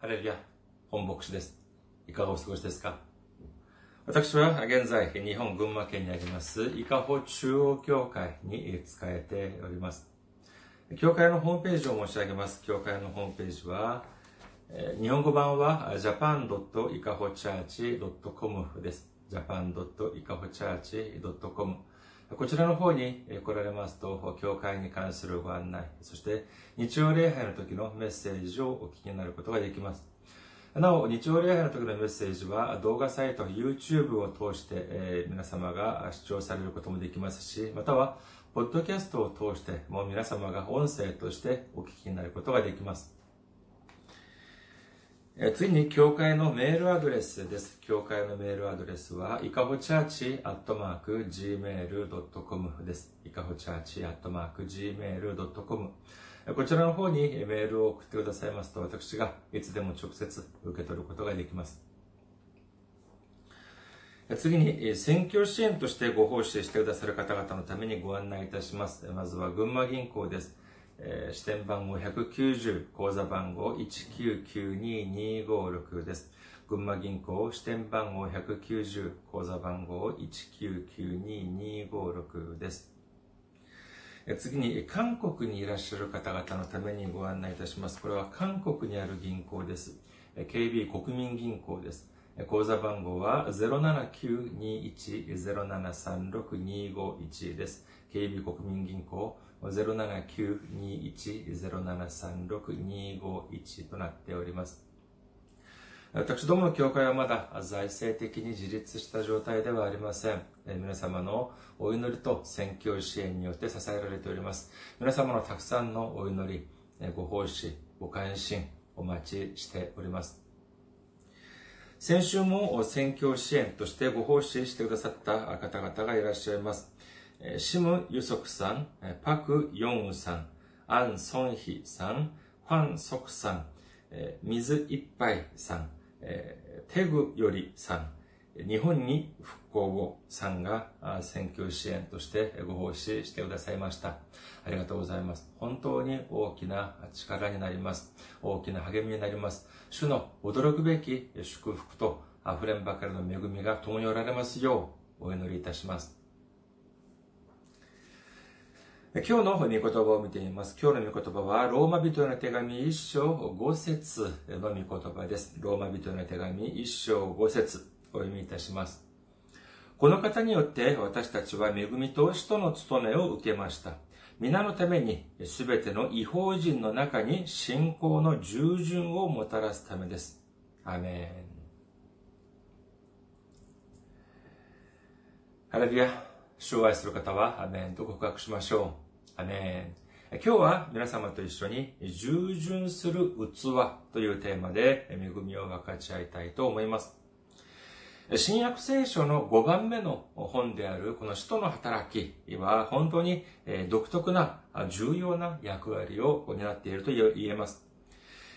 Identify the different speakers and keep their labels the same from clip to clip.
Speaker 1: ハレルヤ、本牧師です。いかがお過ごしですか？私は現在、日本群馬県にあります、伊香保中央教会に使えております。教会のホームページを申し上げます。教会のホームページは、日本語版は japan.ikahochurch.com です。japan.ikahochurch.com こちらの方に来られますと、教会に関するご案内、そして日曜礼拝の時のメッセージをお聞きになることができます。なお、日曜礼拝の時のメッセージは動画サイト、YouTube を通して、皆様が視聴されることもできますし、または、ポッドキャストを通して、も皆様が音声としてお聞きになることができます。次に、教会のメールアドレスです。教会のメールアドレスは、いかほチャーチアットマーク gmail.com です。いかほチャーチアットマーク gmail.com こちらの方にメールを送ってくださいますと、私がいつでも直接受け取ることができます。次に、選挙支援としてご奉仕してくださる方々のためにご案内いたします。まずは群馬銀行です。えー支店番号190、口座番号1992256です。群馬銀行支店番号190、口座番号1992256です。次に、韓国にいらっしゃる方々のためにご案内いたします。これは韓国にある銀行です。KB 国民銀行です。口座番号は07921-0736-251です。KB 国民銀行07921-0736-251となっております。私どもの教会はまだ財政的に自立した状態ではありません。皆様のお祈りと宣教支援によって支えられております。皆様のたくさんのお祈り、ご奉仕、ご関心、お待ちしております。先週も宣教支援としてご奉仕してくださった方々がいらっしゃいます。シム・ユソクさん、パク・ヨンウさん、アン・ソンヒさん、ファン・ソクさん、水いっぱいさん、テグよりさん、日本に復興をさんが選挙支援としてご奉仕してくださいました。ありがとうございます。本当に大きな力になります。大きな励みになります。主の驚くべき祝福と溢れんばかりの恵みが共におられますようお祈りいたします。今日の御言葉を見てみます。今日の御言葉は、ローマ人の手紙一章五節の御言葉です。ローマ人の手紙一章五節お読みいたします。この方によって私たちは恵みと使徒の務めを受けました。皆のためにすべての違法人の中に信仰の従順をもたらすためです。アメン。ハレルヤ、主を愛する方はアメンと告白しましょう。アメン。今日は皆様と一緒に従順する器というテーマで恵みを分かち合いたいと思います。新約聖書の5番目の本であるこの使徒の働きは本当に独特な重要な役割を担っていると言えます。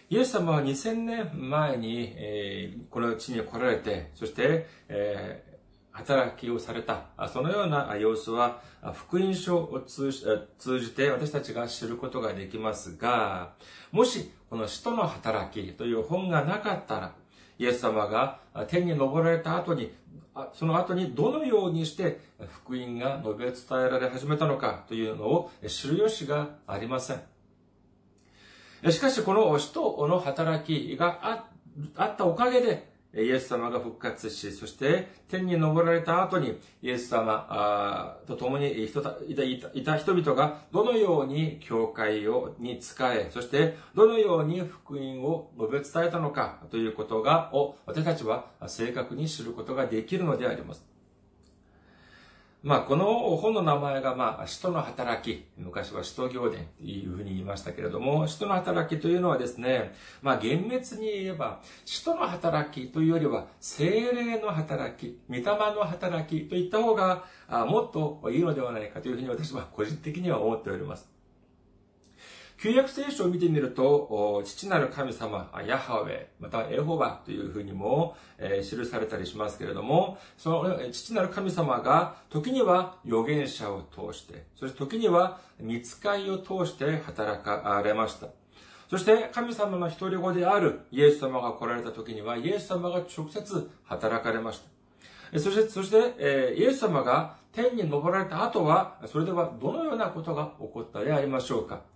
Speaker 1: イエス様は2000年前にこの地に来られて、そして働きをされた、そのような様子は福音書を通じて私たちが知ることができますが、もしこの使徒の働きという本がなかったら、イエス様が天に昇られた後に、その後にどのようにして福音が述べ伝えられ始めたのかというのを知る由がありません。しかしこの使徒の働きがあったおかげで、イエス様が復活し、そして天に昇られた後にイエス様と共にいた人々がどのように教会をに仕え、そしてどのように福音を述べ伝えたのかということが、を私たちは正確に知ることができるのであります。まあ、この本の名前が、まあ、使徒の働き。昔は使徒行伝というふうに言いましたけれども、使徒の働きというのはですね、まあ、厳密に言えば、使徒の働きというよりは、精霊の働き、御霊の働きといった方が、もっといいのではないかというふうに私は個人的には思っております。旧約聖書を見てみると、父なる神様、ヤハウェ、またエホバというふうにも、えー、記されたりしますけれども、その父なる神様が時には預言者を通して、そして時には見つかいを通して働かれました。そして神様の一人子であるイエス様が来られた時には、イエス様が直接働かれました。そして、そして、えイエス様が天に昇られた後は、それではどのようなことが起こったでありましょうか。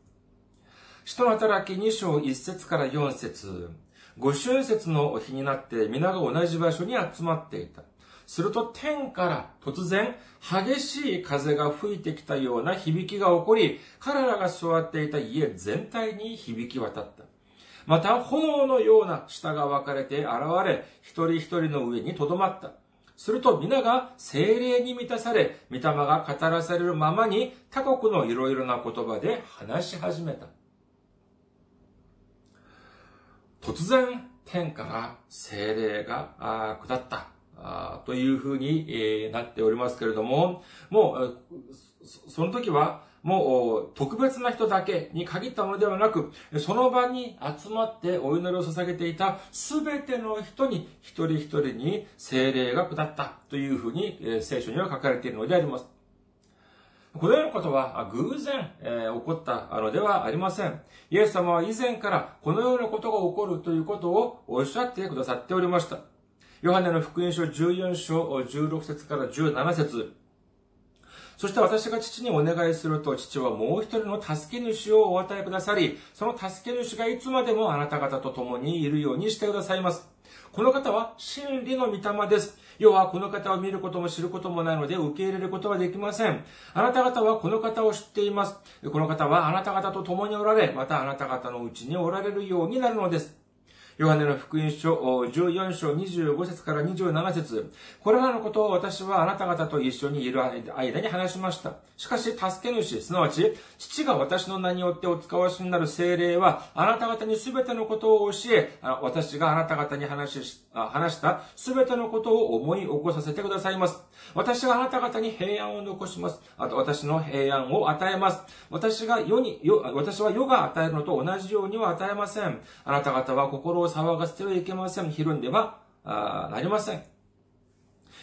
Speaker 1: 使徒の働き2章1節から4節五春節の日になって皆が同じ場所に集まっていた。すると天から突然激しい風が吹いてきたような響きが起こり、彼らが座っていた家全体に響き渡った。また炎のような下が分かれて現れ、一人一人の上に留まった。すると皆が精霊に満たされ、御霊が語らされるままに他国のいろいろな言葉で話し始めた。突然天から精霊が下った。というふうになっておりますけれども、もう、その時は、もう特別な人だけに限ったものではなく、その場に集まってお祈りを捧げていたすべての人に一人一人に精霊が下ったというふうに聖書には書かれているのであります。このようなことは偶然、えー、起こったのではありません。イエス様は以前からこのようなことが起こるということをおっしゃってくださっておりました。ヨハネの福音書14章16節から17節そして私が父にお願いすると、父はもう一人の助け主をお与えくださり、その助け主がいつまでもあなた方と共にいるようにしてくださいます。この方は真理の御霊です。要はこの方を見ることも知ることもないので受け入れることはできません。あなた方はこの方を知っています。この方はあなた方と共におられ、またあなた方のうちにおられるようになるのです。ヨハネの福音書14章25節から27節これらのことを私はあなた方と一緒にいる間に話しました。しかし、助け主、すなわち、父が私の名によってお使わしになる精霊は、あなた方に全てのことを教え、私があなた方に話し、話した全てのことを思い起こさせてくださいます。私があなた方に平安を残します。あと私の平安を与えます。私が世に、私は世が与えるのと同じようには与えません。あなた方は心を騒がせてはいけません。ひるんではなりません。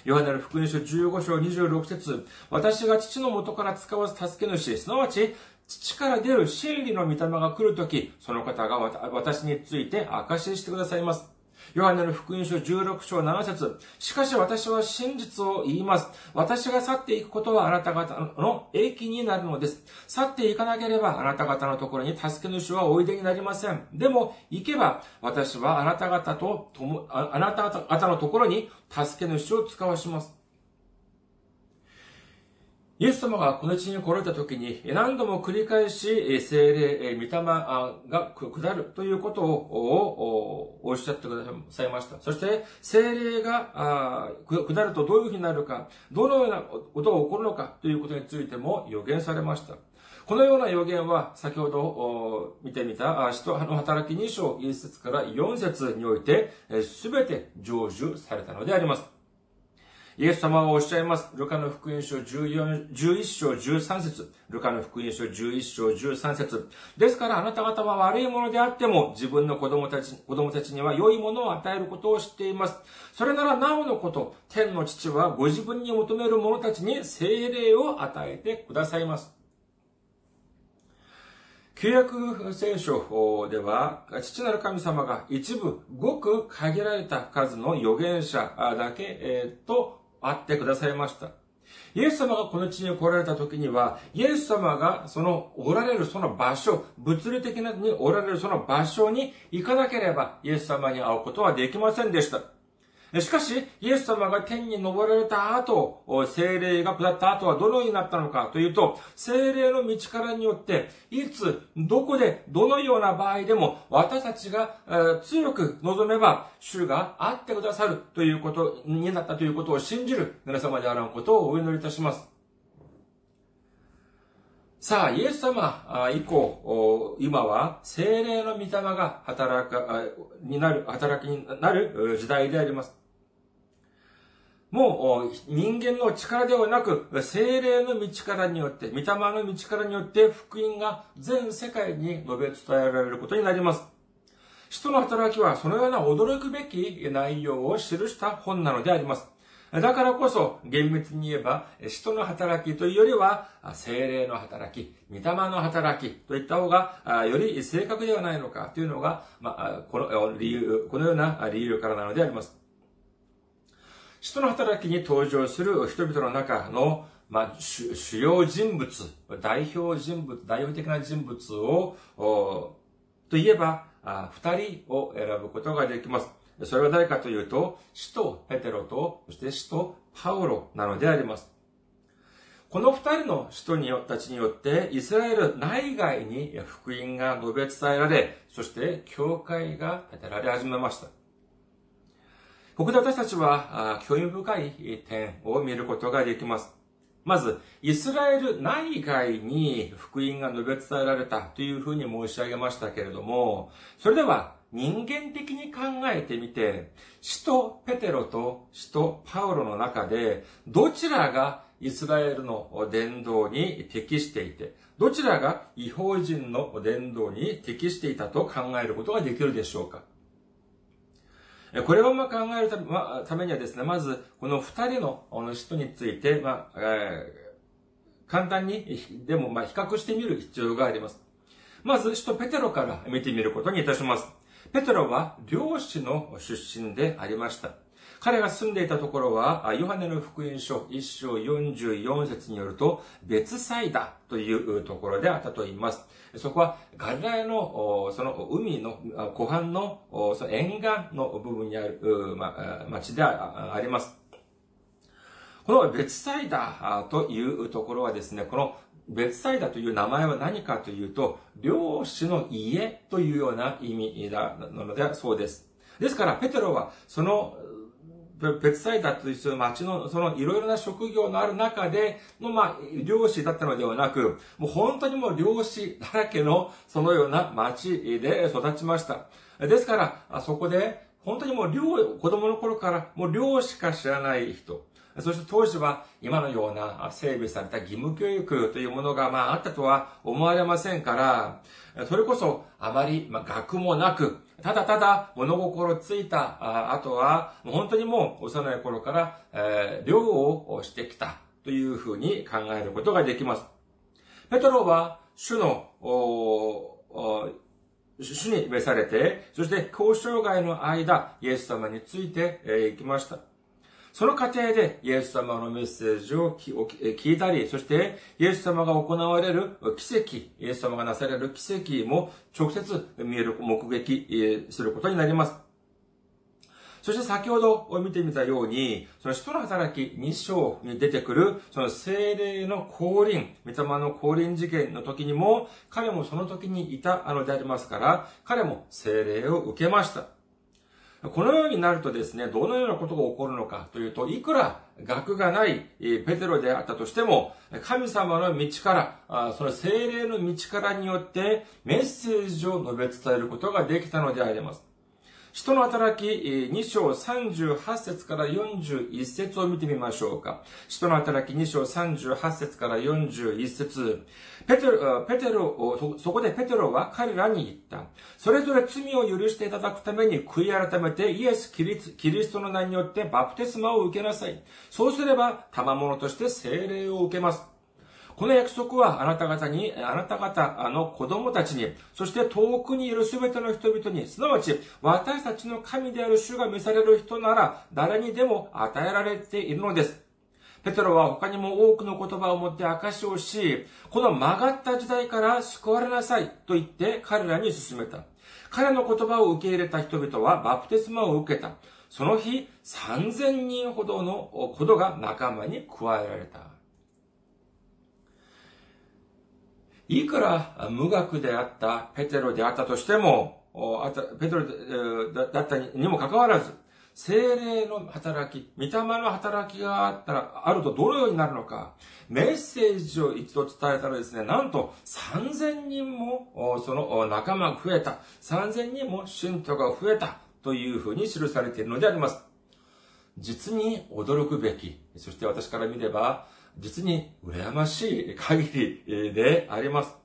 Speaker 1: ヨハネの福音書15章26節私が父の元から使わす助け主、すなわち、父から出る真理の御霊が来るとき、その方が私について証ししてくださいます。ヨハネの福音書16章7節しかし私は真実を言います。私が去っていくことはあなた方の益になるのです。去っていかなければあなた方のところに助け主はおいでになりません。でも、行けば私はあなた方とあなた方のところに助け主を使わします。イエス様がこの地に来られた時に何度も繰り返し精霊、御霊が下るということをおっしゃってくださいました。そして精霊が下るとどういうふうになるか、どのようなことが起こるのかということについても予言されました。このような予言は先ほど見てみた使徒の働き2章1節から4節において全て成就されたのであります。イエス様はおっしゃいます。ルカの福音書14 11章13節ルカの福音書11章13節ですからあなた方は悪いものであっても自分の子供たち、子供たちには良いものを与えることを知っています。それならなおのこと、天の父はご自分に求める者たちに精霊を与えてくださいます。旧約聖書では、父なる神様が一部、ごく限られた数の預言者だけ、と会ってくださいました。イエス様がこの地に来られた時には、イエス様がそのおられるその場所、物理的におられるその場所に行かなければ、イエス様に会うことはできませんでした。しかし、イエス様が天に昇られた後、精霊が下った後はどのようになったのかというと、精霊の道からによって、いつ、どこで、どのような場合でも、私たちが強く望めば、主が会ってくださるということになったということを信じる皆様であることをお祈りいたします。さあ、イエス様以降、今は精霊の御霊が働か、になる、働きになる時代であります。もう人間の力ではなく、精霊の道からによって、御霊の道からによって福音が全世界に述べ伝えられることになります。使徒の働きはそのような驚くべき内容を記した本なのであります。だからこそ、厳密に言えば、使徒の働きというよりは、精霊の働き、御霊の働きといった方が、より正確ではないのかというのが、まあ、この理由、このような理由からなのであります。使徒の働きに登場する人々の中の、まあ、主要人物、代表人物、代表的な人物を、といえば、二人を選ぶことができます。それは誰かというと、使徒ペテロと、そして使徒パウロなのであります。この二人の使徒によたちによって、イスラエル内外に福音が述べ伝えられ、そして教会が建てられ始めました。ここで私たちは興味深い点を見ることができます。まず、イスラエル内外に福音が述べ伝えられたというふうに申し上げましたけれども、それでは人間的に考えてみて、使徒ペテロと使徒パウロの中で、どちらがイスラエルの伝道に適していて、どちらが違法人の伝道に適していたと考えることができるでしょうかこれをま考えるためにはですね、まず、この二人の人について、まあ、えー、簡単に、でもま比較してみる必要があります。まず、首都ペテロから見てみることにいたします。ペテロは漁師の出身でありました。彼が住んでいたところは、ヨハネの福音書1章44節によると、別サイダというところであったと言います。そこはガリラヤの、その海の、湖畔の、その沿岸の部分にある、ま、町であります。この別サイダというところはですね、この別サイダという名前は何かというと、漁師の家というような意味、なのでそうです。ですから、ペテロは、その、別サイダという町の、そのいろいろな職業のある中での、まあ、漁師だったのではなく、もう本当にもう漁師だらけの、そのような町で育ちました。ですから、そこで、本当にもう漁、子供の頃からもう漁しか知らない人、そして当時は今のような整備された義務教育というものがまああったとは思われませんから、それこそあまりまあ学もなく、ただただ物心ついた、あとは本当にもう幼い頃から、えー、漁をしてきたというふうに考えることができます。ペトロは主の、主に召されて、そして交渉外の間、イエス様について、え、行きました。その過程でイエス様のメッセージを聞いたり、そしてイエス様が行われる奇跡、イエス様がなされる奇跡も直接見える、目撃することになります。そして先ほど見てみたように、その使徒の働き2章に出てくる、その精霊の降臨、御霊の降臨事件の時にも、彼もその時にいたのでありますから、彼も精霊を受けました。このようになるとですね、どのようなことが起こるのかというと、いくら学がないペテロであったとしても、神様の道から、その精霊の道からによってメッセージを述べ伝えることができたのであります。人の働き2章38節から41節を見てみましょうか。人の働き2章38節から41節ペテロ、ペテロ、そこでペテロは彼らに言った。それぞれ罪を許していただくために悔い改めてイエス・キリストの名によってバプテスマを受けなさい。そうすれば、賜物として聖霊を受けます。この約束はあなた方に、あなた方の子供たちに、そして遠くにいるすべての人々に、すなわち私たちの神である主が召される人なら誰にでも与えられているのです。ペテロは他にも多くの言葉を持って証しをし、この曲がった時代から救われなさいと言って彼らに進めた。彼の言葉を受け入れた人々はバプテスマを受けた。その日、3000人ほどのほどが仲間に加えられた。いくら無学であったペテロであったとしても、ペテロだったにもかかわらず、精霊の働き、御霊の働きがあったら、あるとどのようになるのか、メッセージを一度伝えたらですね、なんと3000人もその仲間が増えた、3000人も信徒が増えたというふうに記されているのであります。実に驚くべき、そして私から見れば、実に羨ましい限りであります。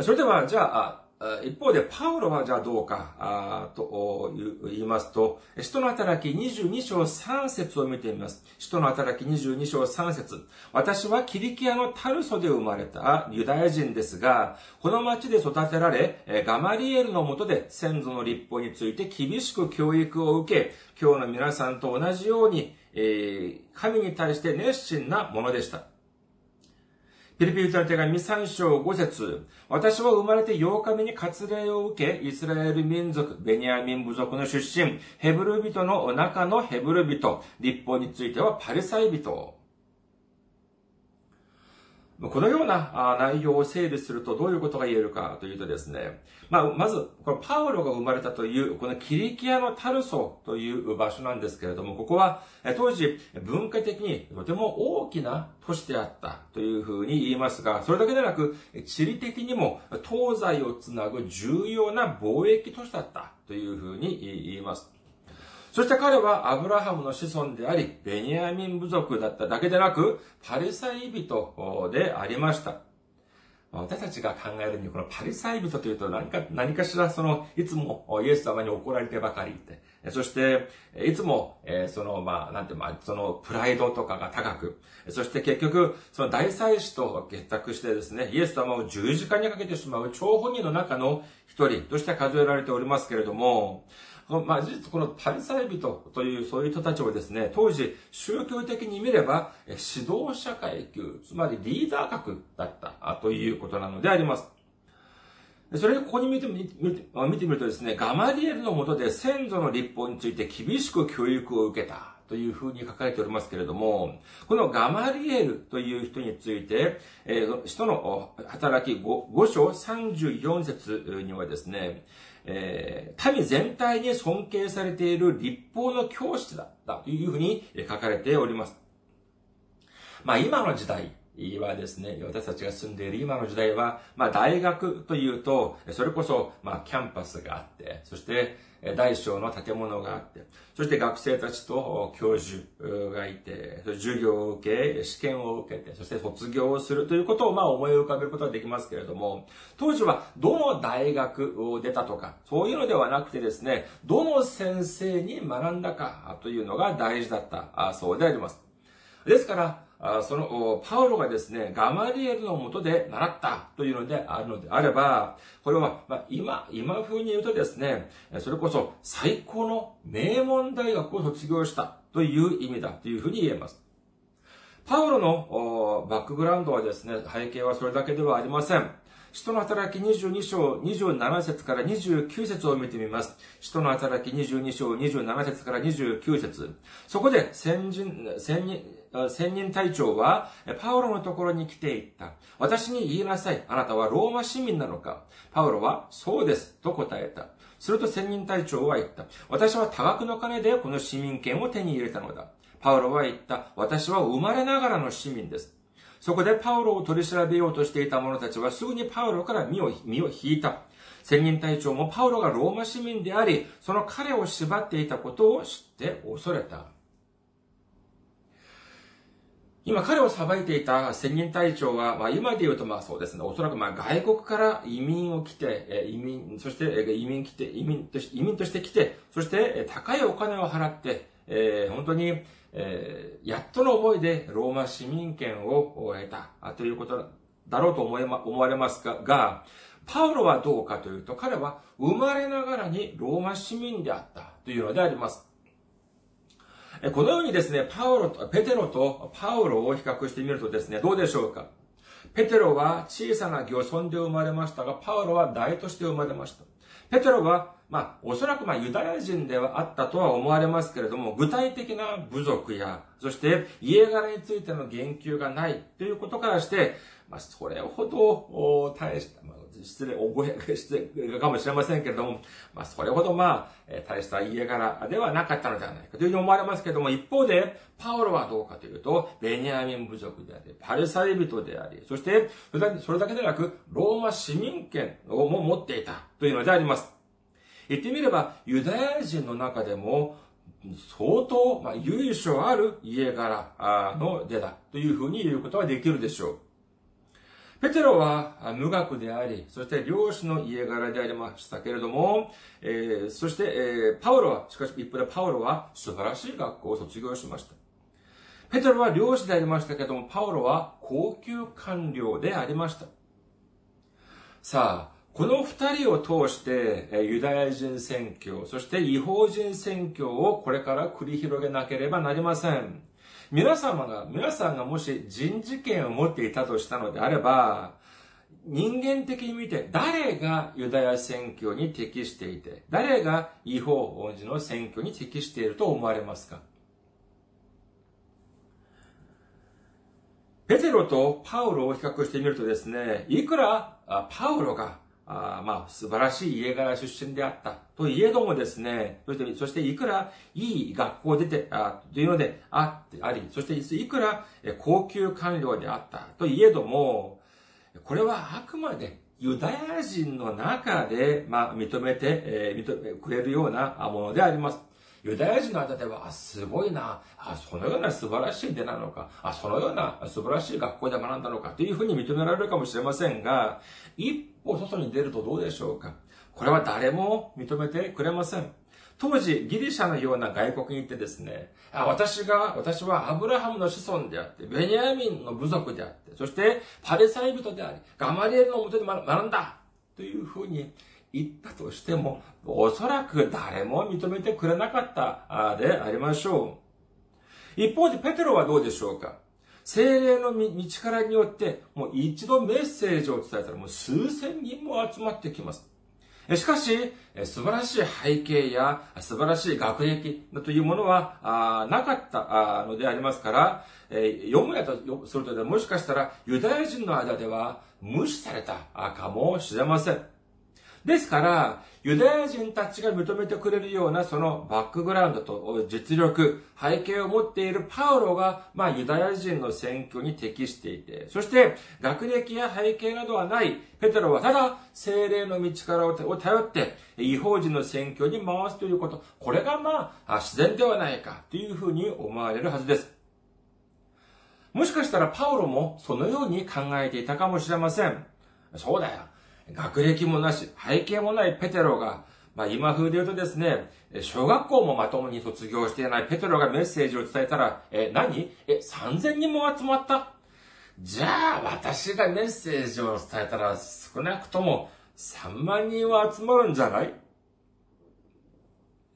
Speaker 1: それでは、じゃあ、一方で、パウロはじゃあどうか、あと言いますと、使徒の働き22章3節を見てみます。使徒の働き22章3節私はキリキアのタルソで生まれたユダヤ人ですが、この町で育てられ、ガマリエルのもとで先祖の立法について厳しく教育を受け、今日の皆さんと同じように、え、神に対して熱心なものでした。ピリピリとの手紙3章5節私は生まれて8日目に割礼を受け、イスラエル民族、ベニヤミン部族の出身、ヘブル人の中のヘブル人、立法についてはパリサイ人。このような内容を整理するとどういうことが言えるかというとですね、まあ、まず、このパウロが生まれたという、このキリキアのタルソという場所なんですけれども、ここは当時文化的にとても大きな都市であったというふうに言いますが、それだけでなく、地理的にも東西をつなぐ重要な貿易都市だったというふうに言います。そして彼はアブラハムの子孫であり、ベニヤミン部族だっただけでなく、パリサイ人でありました。私たちが考えるに、このパリサイ人というと何か、何かしらその、いつもイエス様に怒られてばかりて、そして、いつも、その、まあ、なんて、まあ、その、プライドとかが高く、そして結局、その大祭司と結託してですね、イエス様を十字架にかけてしまう張本人の中の一人として数えられておりますけれども、まあ、事実このパリサイ人というそういう人たちをですね、当時宗教的に見れば指導者階級、つまりリーダー格だったということなのであります。それでここに見て見てみるとですね、ガマリエルのもとで先祖の立法について厳しく教育を受けたというふうに書かれておりますけれども、このガマリエルという人について、えー、人の働き 5, 5章34節にはですね、えー、民全体に尊敬されている立法の教室だったというふうに書かれております。まあ今の時代、はですね、私たちが住んでいる今の時代は、まあ大学というと、それこそ、まあキャンパスがあって、そして大小の建物があって、そして学生たちと教授がいて、授業を受け、試験を受けて、そして卒業をするということをまあ思い浮かべることはできますけれども、当時はどの大学を出たとか、そういうのではなくてですね、どの先生に学んだかというのが大事だったそうであります。ですから、その、パウロがですね、ガマリエルのもとで習ったというのであるのであれば、これは、今、今風に言うとですね、それこそ最高の名門大学を卒業したという意味だというふうに言えます。パウロのバックグラウンドはですね、背景はそれだけではありません。使徒の働き22章27節から29節を見てみます。使徒の働き22章27節から29節そこで先人、先人、仙人隊長は、パウロのところに来ていった。私に言いなさい。あなたはローマ市民なのかパウロは、そうです。と答えた。すると仙人隊長は言った。私は多額の金でこの市民権を手に入れたのだ。パウロは言った。私は生まれながらの市民です。そこでパウロを取り調べようとしていた者たちはすぐにパウロから身を身を引いた。仙人隊長もパウロがローマ市民であり、その彼を縛っていたことを知って恐れた。今彼を裁いていた仙人隊長は、まあ、今で言うとまあそうですね、おそらくまあ外国から移民を来て、移民、そして移民来て、移民として移民として来て、そして高いお金を払って、えー、本当に、えー、やっとの思いでローマ市民権を得たということだろうと思思われますが、がパウロはどうかというと、彼は生まれながらにローマ市民であったというのであります。このようにですね、パウロと、ペテロとパウロを比較してみるとですね、どうでしょうか？ペテロは小さな漁村で生まれましたが、パウロは大として生まれました。ペテロは、まあ、おそらくまあユダヤ人ではあったとは思われますけれども、具体的な部族や、そして家柄についての言及がないということからして、まあ、それほど大した、ま、失礼、おごへ、失礼かもしれませんけれども、まあ、それほどまあ、大した家柄ではなかったのではないかというふうに思われますけれども、一方で、パウロはどうかというと、ベニヤミン部族であり、パルサイ人であり、そして、それだけでなく、ローマ市民権をも持っていたというのであります。言ってみれば、ユダヤ人の中でも、相当、まあ、由緒ある家柄の出だというふうに言うことができるでしょう。ペテロは無学であり、そして漁師の家柄でありましたけれども、えー、そして、えー、パウロは、しかし一方でパウロは素晴らしい学校を卒業しました。ペテロは漁師でありましたけれども、パウロは高級官僚でありました。さあ、この二人を通して、ユダヤ人宣教、そして違法人宣教をこれから繰り広げなければなりません。皆様が、皆さんがもし人事権を持っていたとしたのであれば、人間的に見て誰がユダヤ選挙に適していて、誰が違法王子の選挙に適していると思われますか？ペテロとパウロを比較してみるとですね、いくらパウロがあまあ、素晴らしい家柄出身であったといえどもですね、そして、そしていくらいい学校出て、あというのであってあり、そしていくら高級官僚であったといえども、これはあくまでユダヤ人の中で、まあ、認めて、えー、認めくれるようなものであります。ユダヤ人の間では、あ、すごいな、あ、そのような素晴らしい出なのか、あ、そのような素晴らしい学校で学んだのか。というふうに認められるかもしれませんが、一歩外に出るとどうでしょうか。これは誰も認めてくれません。当時、ギリシャのような外国に行ってですね、あ私が、私はアブラハムの子孫であって、ベニヤミンの部族であって、そしてパレサイ人であり、ガマリエルのもとで学んだ。というふうに言ったとしても、おそらく誰も認めてくれなかったでありましょう。一方でペテロはどうでしょうか？精霊の道からによって、もう一度メッセージを伝えたらもう数千人も集まってきます。しかし、素晴らしい背景や素晴らしい学歴というものはなかったのでありますから、読むやとするともしかしたらユダヤ人の間では無視されたかもしれません。ですから、ユダヤ人たちが認めてくれるようなそのバックグラウンドと実力、背景を持っているパウロが、まあ、ユダヤ人の選挙に適していて、そして、学歴や背景などはない、ペテロはただ、精霊の道からを頼って、違法人の選挙に回すということ、これがまあ、自然ではないか、というふうに思われるはずです。もしかしたらパウロもそのように考えていたかもしれません。そうだよ。学歴もなし、背景もないペテロが、まあ今風で言うとですね、小学校もまともに卒業していないペテロがメッセージを伝えたら、え、何？え、3000人も集まった？じゃあ私がメッセージを伝えたら少なくとも3万人は集まるんじゃない？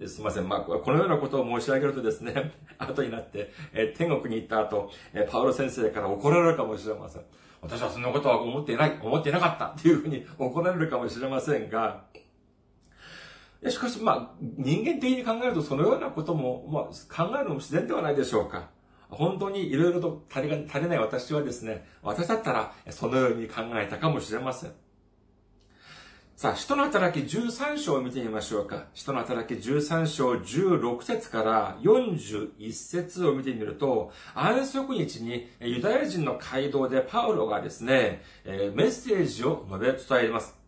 Speaker 1: すみません。まあ、このようなことを申し上げるとですね、後になって、え天国に行った後、えパウロ先生から怒られるかもしれません。私はそんなことは思っていない、思っていなかったっていうふうに怒られるかもしれませんが、しかし、まあ、人間的に考えるとそのようなことも、まあ、考えるのも自然ではないでしょうか。本当にいろいろと足り足りない私はですね、私だったらそのように考えたかもしれません。さあ、人の働き13章を見てみましょうか。人の働き13章16節から41節を見てみると、安息日にユダヤ人の街道でパウロがですね、メッセージを述べ伝えます。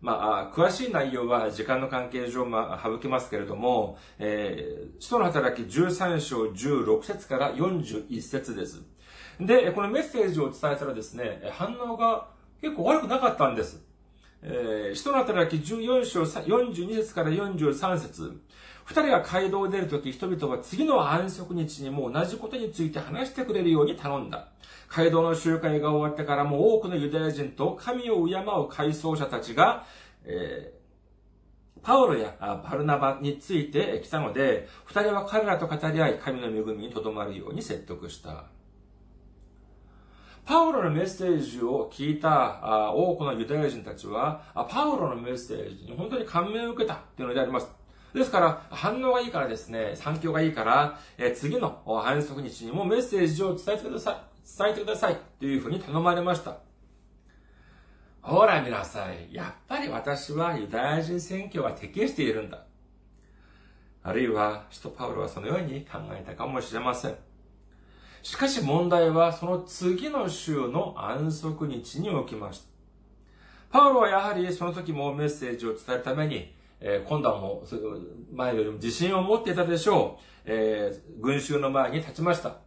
Speaker 1: まあ、詳しい内容は時間の関係上、まあ、省きますけれども、えー、使徒の働き13章16節から41節です。で、このメッセージを伝えたらですね、反応が結構悪くなかったんです。えー、使徒の働き14章42節から43節二人が街道を出るとき、人々は次の安息日にも同じことについて話してくれるように頼んだ。街道の集会が終わってからも多くのユダヤ人と神を敬う回想者たちが、えー、パウロやバルナバについて来たので、二人は彼らと語り合い、神の恵みにとどまるように説得した。パウロのメッセージを聞いた多くのユダヤ人たちは、パウロのメッセージに本当に感銘を受けたというのであります。ですから、反応がいいからですね、反響がいいから、え次の反則日にもメッセージを伝えてください。伝えてください。というふうに頼まれました。ほら見なさい。やっぱり私はユダヤ人選挙は適しているんだ。あるいは、使徒パウロはそのように考えたかもしれません。しかし問題はその次の週の安息日に起きました。パウロはやはりその時もメッセージを伝えるために、えー、今度はもう前よりも自信を持っていたでしょう。えー、群衆の前に立ちました。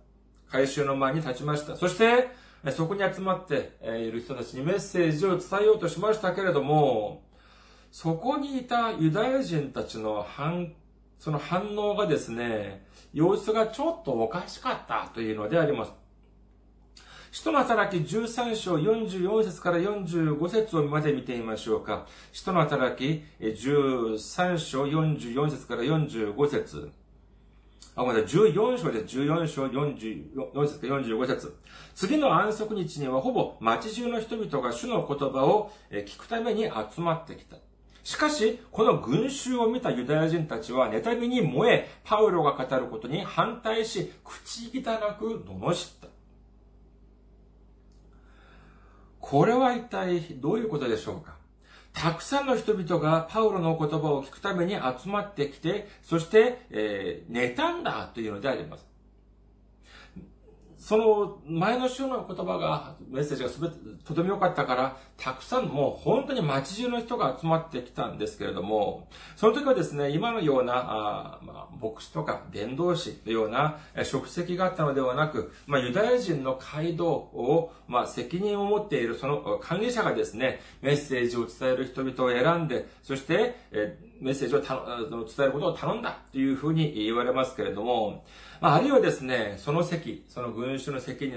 Speaker 1: 回収の前に立ちました。そして、そこに集まっている人たちにメッセージを伝えようとしましたけれども、そこにいたユダヤ人たちの反、その反応がですね、様子がちょっとおかしかったというのであります。使徒の働き13章44節から45節をまで見てみましょうか。使徒の働き13章44節から45節あ、ごめんなさい、14章です14章44節から45節次の安息日にはほぼ町中の人々が主の言葉を聞くために集まってきた。しかし、この群衆を見たユダヤ人たちは、妬みに燃え、パウロが語ることに反対し、口汚く罵った。これは一体どういうことでしょうか？たくさんの人々がパウロの言葉を聞くために集まってきて、そして、えー、妬んだというのであります。その前の週の言葉が、メッセージがすべてとても良かったから、たくさんもう本当に街中の人が集まってきたんですけれども、その時はですね、今のような、あまあ、牧師とか伝道師のような職責があったのではなく、まあ、ユダヤ人の街道を、まあ、責任を持っているその管理者がですね、メッセージを伝える人々を選んで、そして、えメッセージを伝えることを頼んだというふうに言われますけれども、まあ、あるいはですね、その席、その軍群衆の席に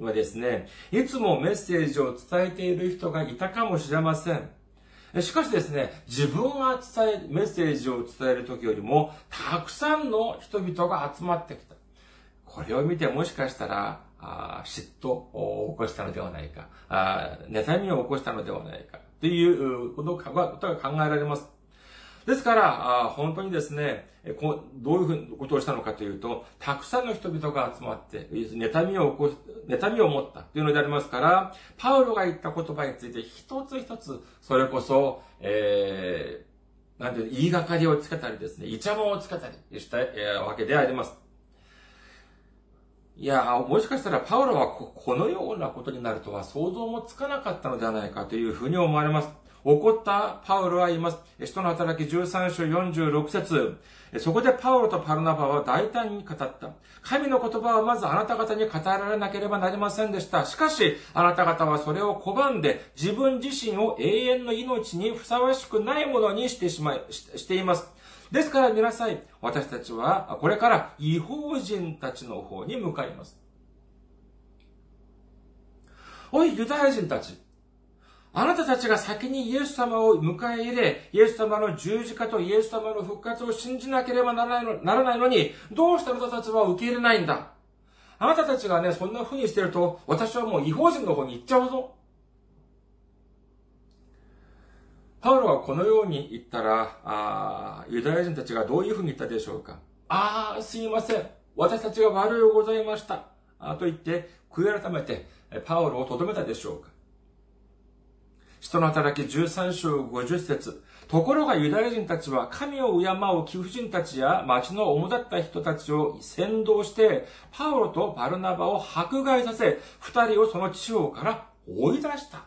Speaker 1: はですね、いつもメッセージを伝えている人がいたかもしれません。しかしですね、自分が伝え、メッセージを伝える時よりも、たくさんの人々が集まってきた。これを見てもしかしたら、あ嫉妬を起こしたのではないか、あ妬みを起こしたのではないか、ということが考えられます。ですから、本当にですね、こうどういうふうなことをしたのかというと、たくさんの人々が集まって、妬みを起こす妬みを持ったというのでありますから、パウロが言った言葉について一つ一つ、それこそ、えー、なんていう、言いがかりをつけたりですね、イチャモンをつけたりしたわけであります。いや、もしかしたらパウロはこのようなことになるとは想像もつかなかったのではないかというふうに思われます。怒ったパウロは言います。人の働き13章46節そこでパウロとパルナバは大胆に語った。神の言葉はまずあなた方に語られなければなりませんでした。しかし、あなた方はそれを拒んで自分自身を永遠の命にふさわしくないものにしてしまい、しています。ですから皆さん、私たちはこれから違法人たちの方に向かいます。おい、ユダヤ人たち。あなたたちが先にイエス様を迎え入れ、イエス様の十字架とイエス様の復活を信じなければならないのならないのに、どうしてあなたたちは受け入れないんだ？あなたたちがね、そんな風にしてると、私はもう違法人の方に行っちゃうぞ。パウロはこのように言ったら、あユダヤ人たちがどういう風に言ったでしょうか？ああ、すいません。私たちが悪いをございました。あと言って、悔い改めて、パウロをとどめたでしょうか？人の働き13章50節ところがユダヤ人たちは神を敬う貴婦人たちや町の主だった人たちを先導して、パウロとバルナバを迫害させ、二人をその地方から追い出した。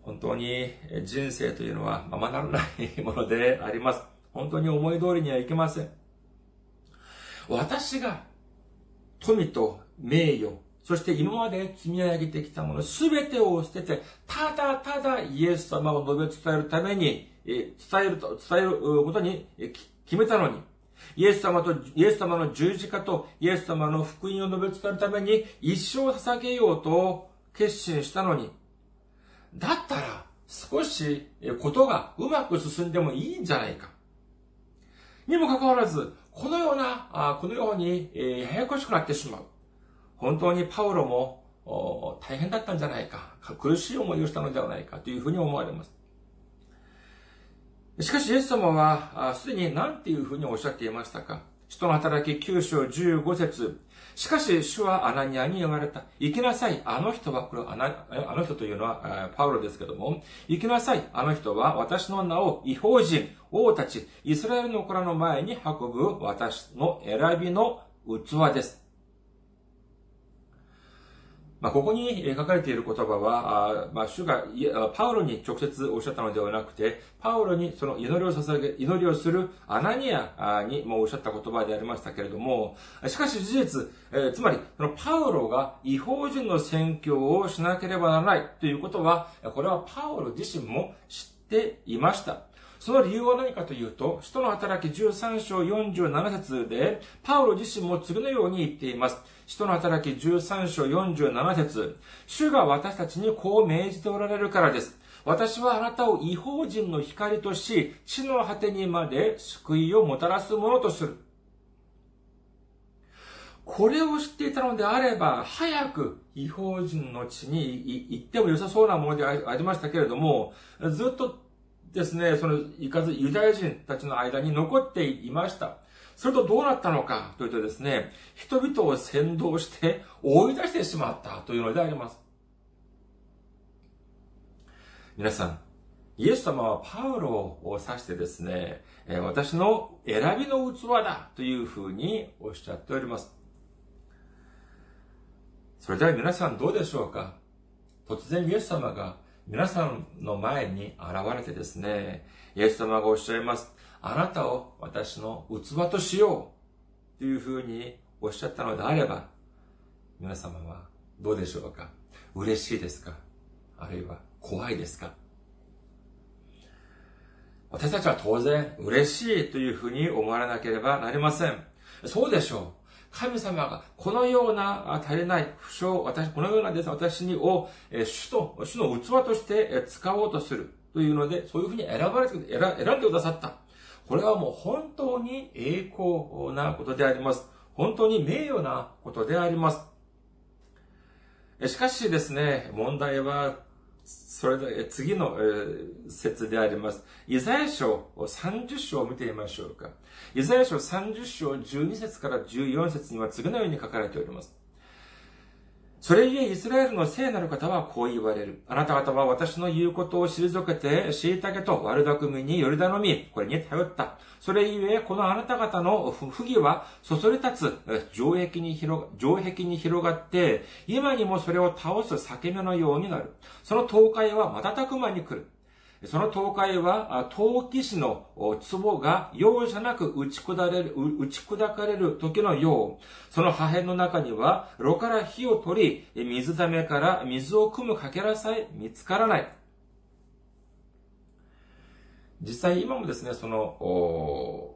Speaker 1: 本当に人生というのはままならないものであります。本当に思い通りにはいけません。私が富と名誉、そして今まで積み上げてきたものすべてを捨てて、ただただイエス様を述べ伝えるために、伝えると、伝えることに決めたのに、イエス様と、イエス様の十字架とイエス様の福音を述べ伝えるために一生捧げようと決心したのに、だったら少しことがうまく進んでもいいんじゃないか。にもかかわらず、このような、このように、ややこしくなってしまう。本当にパウロも大変だったんじゃないか、苦しい思いをしたのではないかというふうに思われます。しかし、イエス様は、すでに何ていうふうにおっしゃっていましたか人の働き9章15節しかし、主はアナニアに言われた。行きなさい。あの人は、これアナあの人というのは、パウロですけども、行きなさい。あの人は、私の名を違法人、王たち、イスラエルの子らの前に運ぶ私の選びの器です。まあ、ここに書かれている言葉は、あまあ、主がパウロに直接おっしゃったのではなくて、パウロにその祈りを捧げ、祈りをするアナニアにもおっしゃった言葉でありましたけれども、しかし事実、えー、つまり、そのパウロが違法人の宣教をしなければならないということは、これはパウロ自身も知っていました。その理由は何かというと、使徒の働き13章47節で、パウロ自身も次のように言っています。使徒の働き13章47節主が私たちにこう命じておられるからです。私はあなたを違法人の光とし、地の果てにまで救いをもたらすものとする。これを知っていたのであれば、早く違法人の地に行っても良さそうなものでありましたけれども、ずっとですね、その、いかずユダヤ人たちの間に残っていました。それとどうなったのかというとですね、人々を先導して追い出してしまったというのであります。皆さん、イエス様はパウロを指してですね、私の選びの器だというふうにおっしゃっております。それでは皆さんどうでしょうか？突然イエス様が皆さんの前に現れてですね、イエス様がおっしゃいます。あなたを私の器としようというふうにおっしゃったのであれば、皆様はどうでしょうか？嬉しいですか？あるいは怖いですか？私たちは当然嬉しいというふうに思われなければなりません。そうでしょう。神様がこのような足りない不詳、私、このようなです私にを、主と、主の器として使おうとするというので、そういうふうに選ばれて、選んでくださった。これはもう本当に栄光なことであります。本当に名誉なことであります。しかしですね、問題はそれで、次の、説であります。イザヤ書30章を見てみましょうか。イザヤ書30章12節から14節には次のように書かれております。それゆえイスラエルの聖なる方はこう言われる。あなた方は私の言うことを退けて、たけと悪巧みにより頼み、これに頼った。それゆえ、このあなた方の不義は、そそり立つ城壁に広城壁に広がって、今にもそれを倒す裂け目のようになる。その倒壊は瞬く間に来る。その倒壊は、陶器師の壺が容赦なく打ち砕れる、打ち砕かれる時のよう、その破片の中には、炉から火を取り、水溜めから水を汲むかけらさえ見つからない。実際今もですね、その、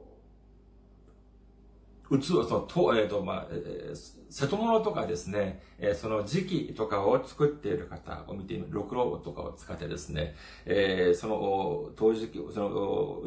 Speaker 1: 器、その、と、えっ、ー、と、まあ、えー、瀬戸物とかですね、えー、その時期とかを作っている方を見てみる、ろくろとかを使ってですね、えー、その、当時期、その、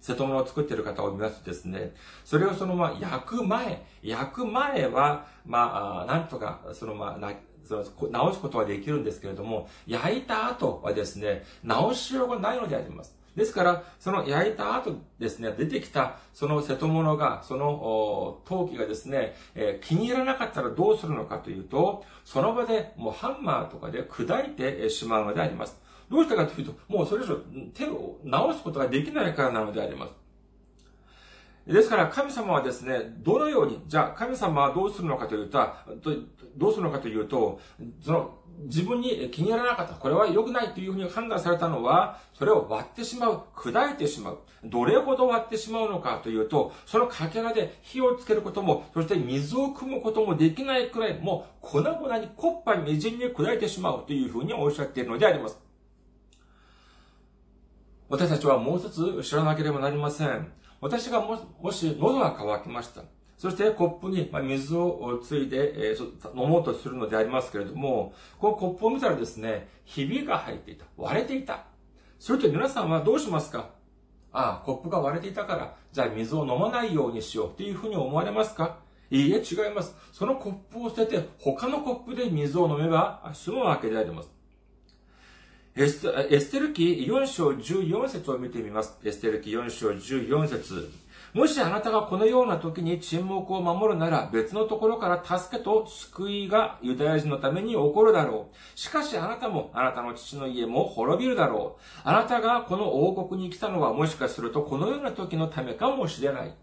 Speaker 1: 瀬戸物を作っている方を見ますとですね、それをそのまあ焼く前、焼く前は、まあ、なんとか、そのまあ、その直すことはできるんですけれども、焼いた後はですね、直しようがないのであります。ですから、その焼いた後ですね、出てきたその瀬戸物が、その陶器がですね、えー、気に入らなかったらどうするのかというと、その場でもうハンマーとかで砕いてしまうのであります。どうしたかというと、もうそれ以上手を直すことができないからなのであります。ですから神様はですね、どのように、じゃあ神様はどうするのかというと、どうするのかというと、その自分に気に入らなかった。これは良くないというふうに判断されたのは、それを割ってしまう。砕いてしまう。どれほど割ってしまうのかというと、そのかけらで火をつけることも、そして水を汲むこともできないくらい、もう粉々にコッパみじんに砕いてしまうというふうにおっしゃっているのであります。私たちはもう一つ知らなければなりません。私がももし喉が渇きました。そしてコップに水をついで、飲もうとするのでありますけれども、このコップを見たらですね、ひびが入っていた。割れていた。それと皆さんはどうしますか？ああ、コップが割れていたから、じゃあ水を飲まないようにしようっていうふうに思われますか？いいえ、違います。そのコップを捨てて、他のコップで水を飲めば済むわけであります。エステル記4章14節を見てみます。エステル記4章14節もしあなたがこのような時に沈黙を守るなら別のところから助けと救いがユダヤ人のために起こるだろう。しかしあなたもあなたの父の家も滅びるだろう。あなたがこの王国に来たのはもしかするとこのような時のためかもしれない。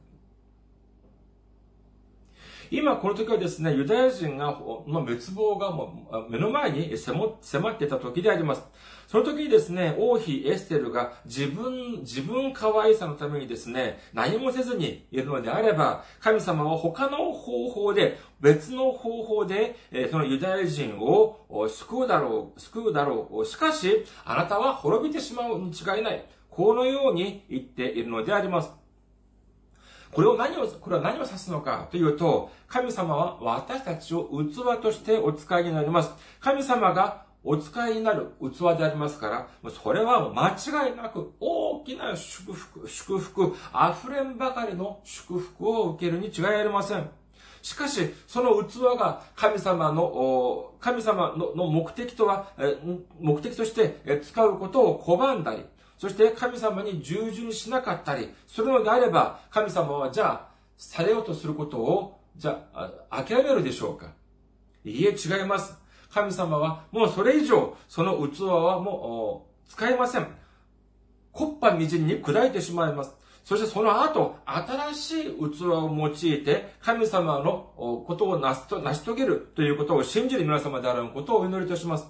Speaker 1: 今この時はですね、ユダヤ人が、の滅亡がもう目の前に迫っていた時であります。その時にですね、王妃エステルが自分、自分可愛さのためにですね、何もせずにいるのであれば、神様は他の方法で、別の方法で、そのユダヤ人を救うだろう、救うだろう。しかし、あなたは滅びてしまうに違いない。このように言っているのであります。これを何を、これは何を指すのかというと、神様は私たちを器としてお使いになります。神様がお使いになる器でありますから、それは間違いなく大きな祝福、祝福、溢れんばかりの祝福を受けるに違いありません。しかし、その器が神様の、神様の目的とは、目的として使うことを拒んだり、そして神様に従順しなかったりするのであれば、神様はじゃあ、されようとすることを、じゃあ、諦めるでしょうか？いいえ、違います。神様はもうそれ以上、その器はもう使えません。コッパみじんに砕いてしまいます。そしてその後、新しい器を用いて、神様のことを成し遂げるということを信じる皆様であることをお祈りいたします。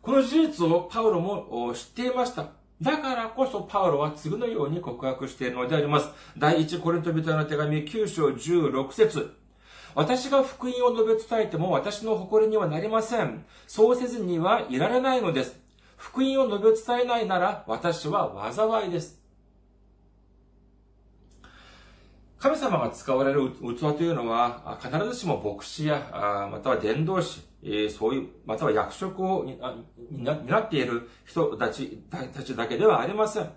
Speaker 1: この事実をパウロも知っていました。だからこそパウロは次のように告白しているのであります。第一コリント人の手紙9章16節私が福音を述べ伝えても私の誇りにはなりません。そうせずにはいられないのです。福音を述べ伝えないなら私は災いです。神様が使われる器というのは、必ずしも牧師や、または伝道師、そういう、または役職を担っている人たちたちだけではありません。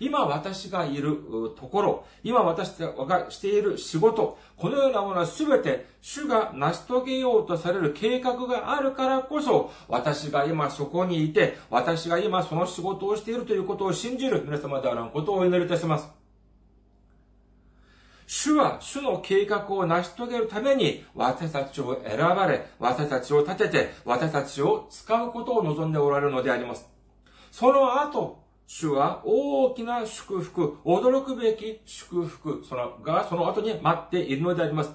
Speaker 1: 今私がいるところ、今私がしている仕事、このようなものはすべて主が成し遂げようとされる計画があるからこそ、私が今そこにいて、私が今その仕事をしているということを信じる皆様であることをお祈りいたします。主は主の計画を成し遂げるために私たちを選ばれ、私たちを立てて、私たちを使うことを望んでおられるのであります。その後、主は大きな祝福、驚くべき祝福、そのがその後に待っているのであります。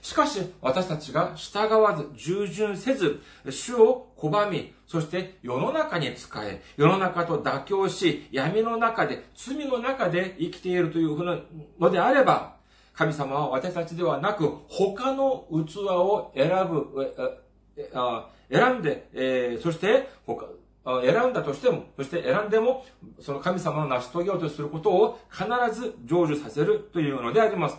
Speaker 1: しかし、私たちが従わず、従順せず、主を拒み、そして世の中に仕え、世の中と妥協し、闇の中で、罪の中で生きているというふうなのであれば、神様は私たちではなく、他の器を選ぶ、選んで、そして他、選んだとしても、そして選んでも、その神様の成し遂げようとすることを必ず成就させるというのであります。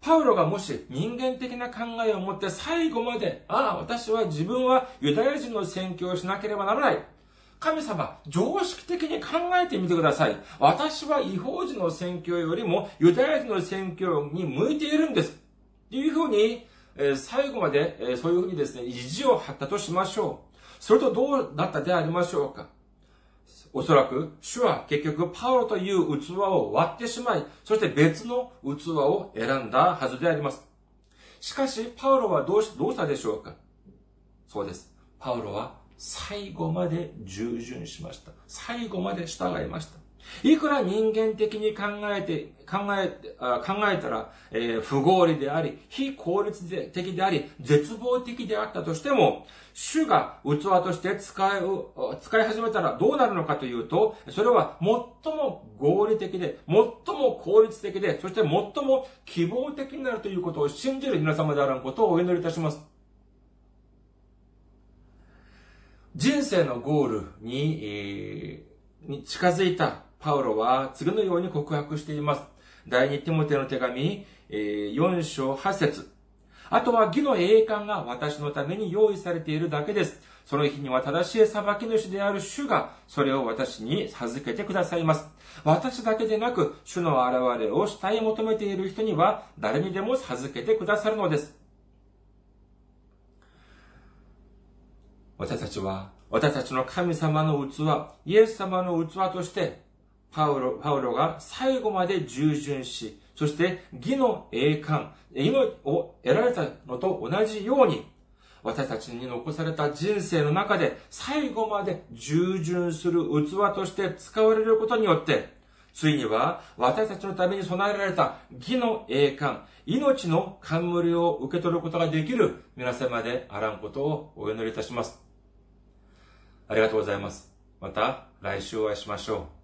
Speaker 1: パウロがもし人間的な考えを持って最後まで、ああ、私は自分はユダヤ人の宣教をしなければならない。神様、常識的に考えてみてください。私は違法人の宣教よりもユダヤ人の宣教に向いているんです。というふうに、え、最後まで、え、そういうふうにですね、意地を張ったとしましょう。それとどうだったでありましょうかおそらく、主は結局パウロという器を割ってしまい、そして別の器を選んだはずであります。しかし、パウロはどうし、どうしたでしょうかそうです。パウロは最後まで従順しました。最後まで従いました。いくら人間的に考えて、考え、考えたら、えー、不合理であり、非効率的であり、絶望的であったとしても、主が器として使い、使い始めたらどうなるのかというと、それは最も合理的で、最も効率的で、そして最も希望的になるということを信じる皆様であることをお祈りいたします。人生のゴールに、えー、に近づいたパウロは次のように告白しています。第二ティモテの手紙、えー、4章8節あとは義の栄冠が私のために用意されているだけです。その日には正しい裁き主である主が、それを私に授けてくださいます。私だけでなく、主の現れを慕い求めている人には、誰にでも授けてくださるのです。私たちは、私たちの神様の器、イエス様の器として、パウロ、パウロが最後まで従順し、そして義の栄冠、命を得られたのと同じように、私たちに残された人生の中で最後まで従順する器として使われることによって、ついには私たちのために備えられた義の栄冠、命の冠を受け取ることができる皆様であらんことをお祈りいたします。ありがとうございます。また来週お会いしましょう。